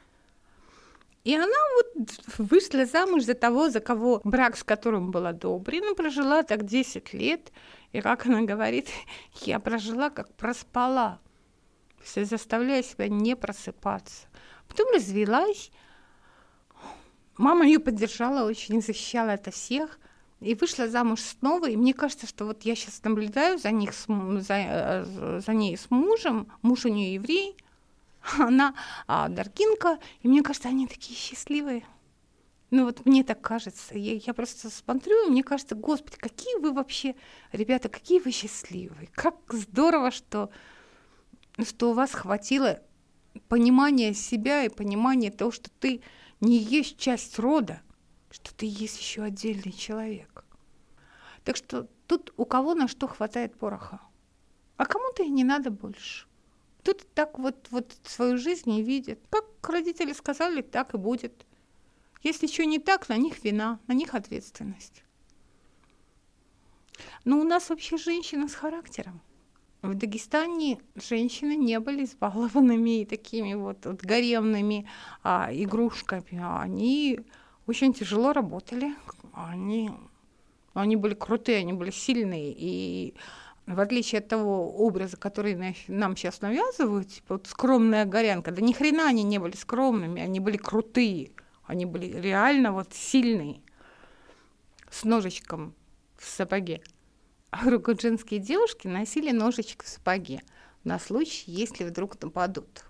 И она вот вышла замуж за того, за кого брак с которым был одобрен, прожила так 10 лет. И как она говорит, я прожила как проспала. То есть я заставляю себя не просыпаться. Потом развелась. Мама ее поддержала, очень защищала это всех и вышла замуж снова, и мне кажется, что вот я сейчас наблюдаю за, них, за, э, за ней с мужем, муж у нее еврей, она а, даркинка, и мне кажется, они такие счастливые. Ну вот мне так кажется. Я, я просто смотрю, и мне кажется, господи, какие вы вообще, ребята, какие вы счастливые. Как здорово, что, что у вас хватило понимания себя и понимания того, что ты не есть часть рода, что ты есть еще отдельный человек. Так что тут у кого на что хватает пороха. А кому-то и не надо больше. Тут так вот, вот свою жизнь не видят. Как родители сказали, так и будет. Если что не так, на них вина, на них ответственность. Но у нас вообще женщина с характером. В Дагестане женщины не были избалованными и такими вот, вот гаремными а, игрушками. Они очень тяжело работали. Они, они были крутые, они были сильные. И в отличие от того образа, который нам сейчас навязывают, типа вот скромная горянка, да ни хрена они не были скромными, они были крутые, они были реально вот сильные, с ножичком в сапоге. А рукоджинские девушки носили ножичек в сапоге на случай, если вдруг нападут.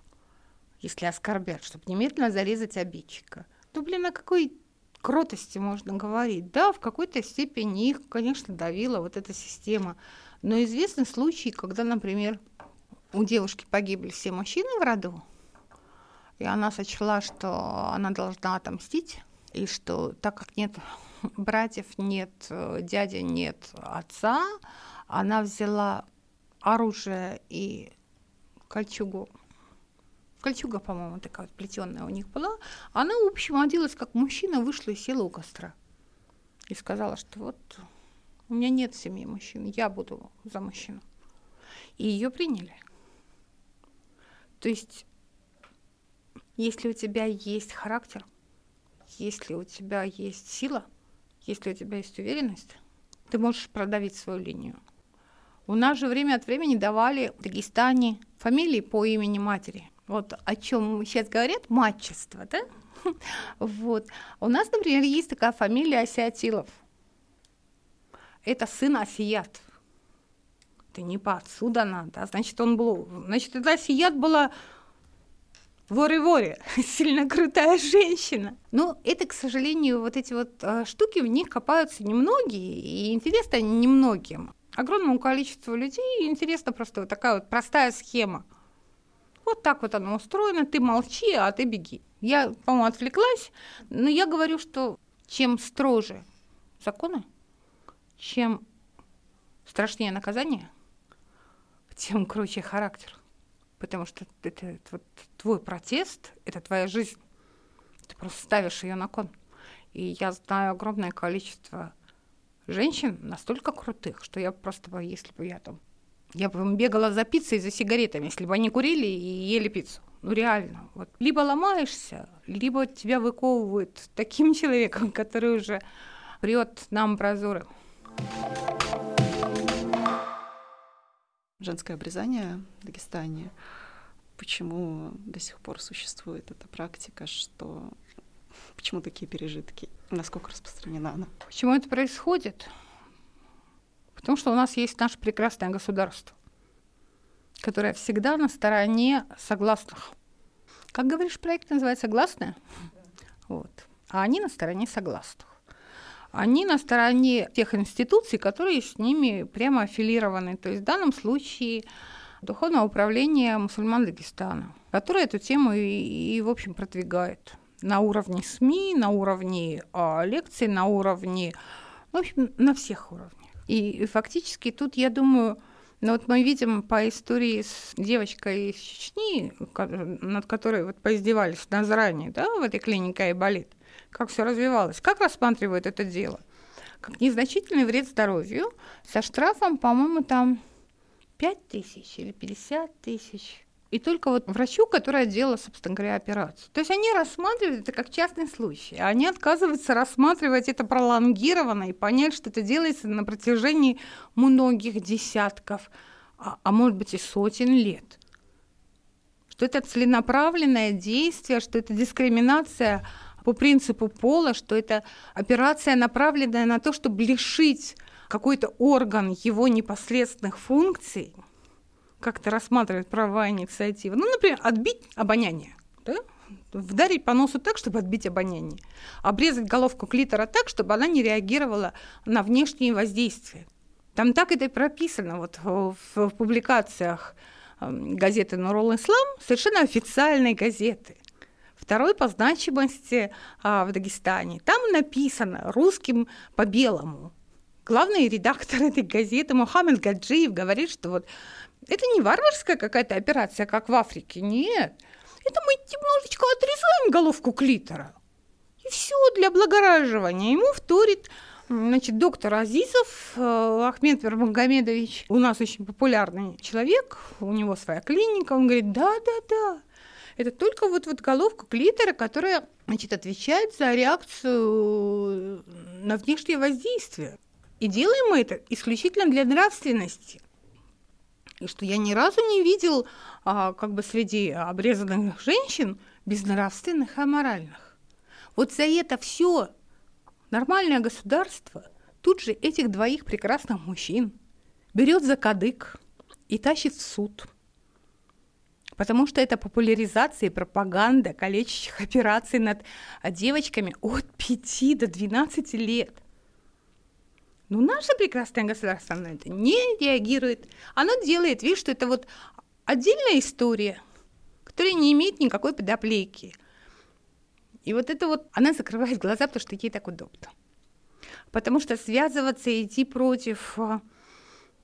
если оскорбят, чтобы немедленно зарезать обидчика. Ну, блин, о какой кротости можно говорить? Да, в какой-то степени их, конечно, давила вот эта система. Но известны случаи, когда, например, у девушки погибли все мужчины в роду, и она сочла, что она должна отомстить, и что так как нет братьев, нет дяди, нет отца, она взяла оружие и кольчугу. Кольчуга, по-моему, такая вот плетеная у них была. Она, в общем, оделась как мужчина, вышла и села у костра. И сказала, что вот у меня нет семьи мужчин, я буду за мужчину. И ее приняли. То есть, если у тебя есть характер, если у тебя есть сила, если у тебя есть уверенность, ты можешь продавить свою линию. У нас же время от времени давали в Дагестане фамилии по имени матери. Вот о чем сейчас говорят, матчество, да? Вот. У нас, например, есть такая фамилия Осиатилов. Это сын Осият. Это не по отцу дана, да? Значит, он был... Значит, это Осият была Воре-воре, сильно крутая женщина. Но это, к сожалению, вот эти вот э, штуки, в них копаются немногие, и интересно они немногим. Огромному количеству людей интересна просто вот такая вот простая схема. Вот так вот оно устроено, ты молчи, а ты беги. Я, по-моему, отвлеклась, но я говорю, что чем строже законы, чем страшнее наказание, тем круче характер потому что это, это вот твой протест, это твоя жизнь. Ты просто ставишь ее на кон. И я знаю огромное количество женщин настолько крутых, что я просто если бы я там, я бы бегала за пиццей, за сигаретами, если бы они курили и ели пиццу. Ну реально, вот либо ломаешься, либо тебя выковывают таким человеком, который уже прет нам прозоры. женское обрезание в Дагестане. Почему до сих пор существует эта практика, что почему такие пережитки, насколько распространена она? Почему это происходит? Потому что у нас есть наше прекрасное государство, которое всегда на стороне согласных. Как говоришь, проект называется «Согласное»? Вот. А они на стороне согласных они на стороне тех институций, которые с ними прямо аффилированы. То есть в данном случае Духовное управление мусульман Дагестана, которое эту тему и, и в общем, продвигает на уровне СМИ, на уровне э, лекций, на уровне, в общем, на всех уровнях. И, фактически тут, я думаю, ну вот мы видим по истории с девочкой из Чечни, над которой вот поиздевались на заранее, да, в этой клинике и болит как все развивалось. Как рассматривают это дело? Как незначительный вред здоровью со штрафом, по-моему, там 5 тысяч или 50 тысяч. И только вот врачу, который делал, собственно говоря, операцию. То есть они рассматривают это как частный случай. А они отказываются рассматривать это пролонгированно и понять, что это делается на протяжении многих десятков, а, а может быть и сотен лет. Что это целенаправленное действие, что это дискриминация по принципу пола, что это операция, направленная на то, чтобы лишить какой-то орган его непосредственных функций, как-то рассматривать права инициативы. Ну, например, отбить обоняние. Да? Вдарить по носу так, чтобы отбить обоняние. Обрезать головку клитора так, чтобы она не реагировала на внешние воздействия. Там так это и прописано вот в, в публикациях эм, газеты «Нурол Ислам», совершенно официальной газеты второй по значимости а, в Дагестане. Там написано русским по белому. Главный редактор этой газеты Мухаммед Гаджиев говорит, что вот это не варварская какая-то операция, как в Африке, нет. Это мы немножечко отрезаем головку клитора. И все для облагораживания. Ему вторит Значит, доктор Азизов э, Ахмед Вермагомедович, у нас очень популярный человек, у него своя клиника, он говорит, да-да-да, это только вот, вот головка клитора, которая значит, отвечает за реакцию на внешнее воздействие. И делаем мы это исключительно для нравственности. И что я ни разу не видел а, как бы среди обрезанных женщин безнравственных и аморальных. Вот за это все нормальное государство тут же этих двоих прекрасных мужчин берет за кадык и тащит в суд – Потому что это популяризация и пропаганда калечащих операций над девочками от 5 до 12 лет. Но наше прекрасное государство на это не реагирует. Оно делает вид, что это вот отдельная история, которая не имеет никакой подоплеки. И вот это вот, она закрывает глаза, потому что ей так удобно. Потому что связываться и идти против а,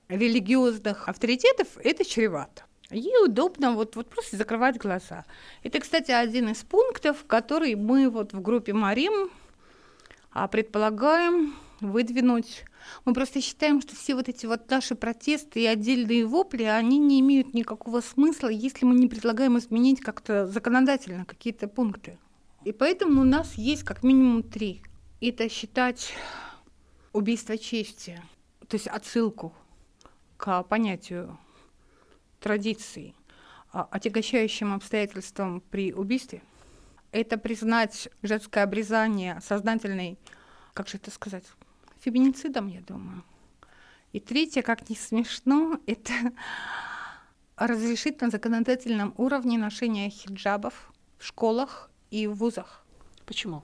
религиозных авторитетов – это чревато. Ей удобно вот, вот просто закрывать глаза. Это, кстати, один из пунктов, который мы вот в группе Марим а, предполагаем выдвинуть. Мы просто считаем, что все вот эти вот наши протесты и отдельные вопли, они не имеют никакого смысла, если мы не предлагаем изменить как-то законодательно какие-то пункты. И поэтому у нас есть как минимум три. Это считать убийство чести, то есть отсылку к понятию традиций, а, отягощающим обстоятельствам при убийстве. Это признать женское обрезание сознательной, как же это сказать, феминицидом, я думаю. И третье, как не смешно, это разрешить на законодательном уровне ношение хиджабов в школах и в вузах. Почему?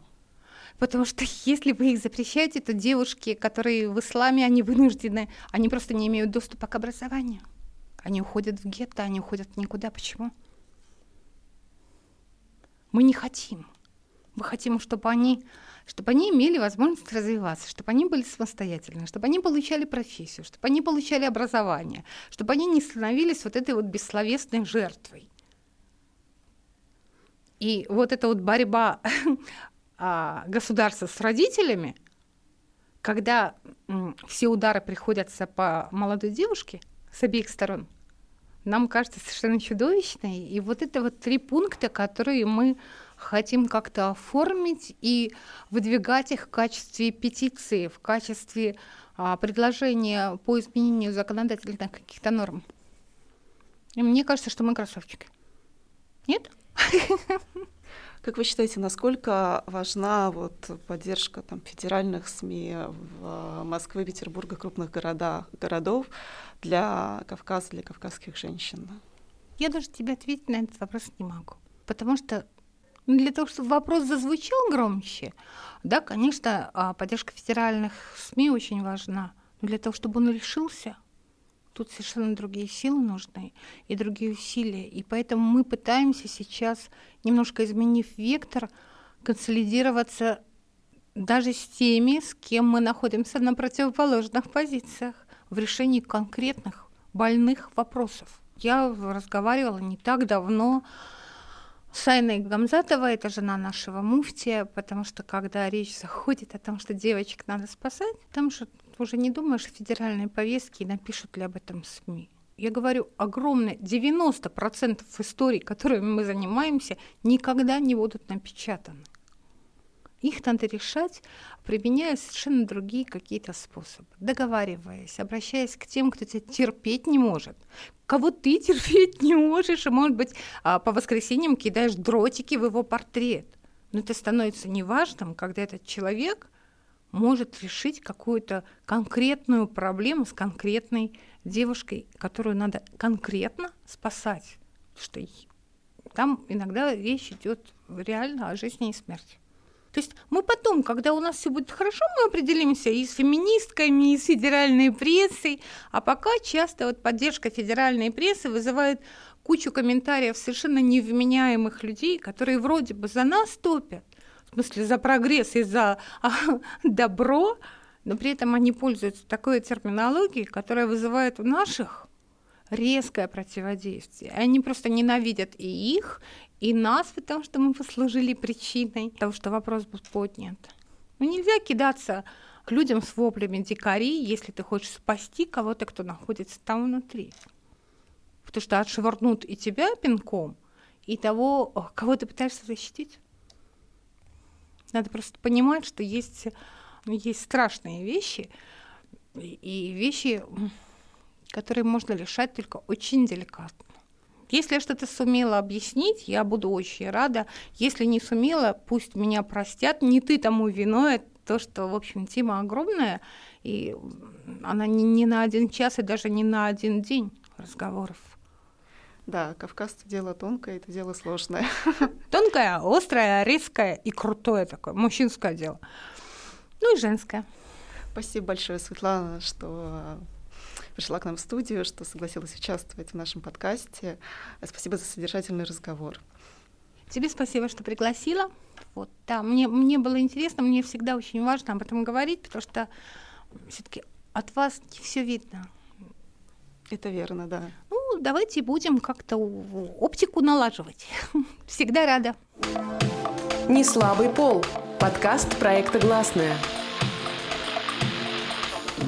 Потому что если вы их запрещаете, то девушки, которые в исламе, они вынуждены, они просто не имеют доступа к образованию. Они уходят в гетто, они уходят никуда. Почему? Мы не хотим. Мы хотим, чтобы они, чтобы они имели возможность развиваться, чтобы они были самостоятельны, чтобы они получали профессию, чтобы они получали образование, чтобы они не становились вот этой вот бессловесной жертвой. И вот эта вот борьба а, государства с родителями, когда все удары приходятся по молодой девушке с обеих сторон, нам кажется совершенно чудовищной. И вот это вот три пункта, которые мы хотим как-то оформить и выдвигать их в качестве петиции, в качестве а, предложения по изменению законодательных каких-то норм. И мне кажется, что мы красавчики. Нет? Как вы считаете, насколько важна вот поддержка там, федеральных СМИ в Москве, Петербурге, крупных городах, городов для Кавказа, для кавказских женщин? Я даже тебе ответить на этот вопрос не могу. Потому что ну, для того, чтобы вопрос зазвучал громче, да, конечно, а, поддержка федеральных СМИ очень важна. Но для того, чтобы он решился, Тут совершенно другие силы нужны и другие усилия. И поэтому мы пытаемся сейчас, немножко изменив вектор, консолидироваться даже с теми, с кем мы находимся на противоположных позициях в решении конкретных больных вопросов. Я разговаривала не так давно с Айной Гамзатовой, это жена нашего муфтия, потому что когда речь заходит о том, что девочек надо спасать, там же уже не думаешь о федеральной повестке и напишут ли об этом СМИ. Я говорю, огромное, 90% историй, которыми мы занимаемся, никогда не будут напечатаны. Их надо решать, применяя совершенно другие какие-то способы, договариваясь, обращаясь к тем, кто тебя терпеть не может, кого ты терпеть не можешь, и, может быть, а, по воскресеньям кидаешь дротики в его портрет. Но это становится неважным, когда этот человек может решить какую-то конкретную проблему с конкретной девушкой, которую надо конкретно спасать. Что там иногда речь идет реально о жизни и смерти. То есть мы потом, когда у нас все будет хорошо, мы определимся и с феминистками, и с федеральной прессой, а пока часто вот поддержка федеральной прессы вызывает кучу комментариев совершенно невменяемых людей, которые вроде бы за нас топят, в смысле за прогресс и за а, добро, но при этом они пользуются такой терминологией, которая вызывает у наших резкое противодействие. Они просто ненавидят и их, и нас, потому что мы послужили причиной того, что вопрос был поднят. Ну, нельзя кидаться к людям с воплями дикари, если ты хочешь спасти кого-то, кто находится там внутри. Потому что отшвырнут и тебя пинком, и того, кого ты пытаешься защитить. Надо просто понимать, что есть, ну, есть страшные вещи, и вещи, которые можно решать только очень деликатно. Если я что-то сумела объяснить, я буду очень рада. Если не сумела, пусть меня простят. Не ты тому виной, то, что, в общем, тема огромная, и она не, не на один час и даже не на один день разговоров. Да, кавказцы дело тонкое, это дело сложное. Тонкое, острое, резкое и крутое такое, мужчинское дело. Ну и женское. Спасибо большое, Светлана, что пришла к нам в студию, что согласилась участвовать в нашем подкасте. Спасибо за содержательный разговор. Тебе спасибо, что пригласила. Вот, да, мне, мне было интересно, мне всегда очень важно об этом говорить, потому что все-таки от вас не все видно. Это верно, да. Ну, давайте будем как-то оптику налаживать. Всегда рада. Не слабый пол. Подкаст проекта «Гласная».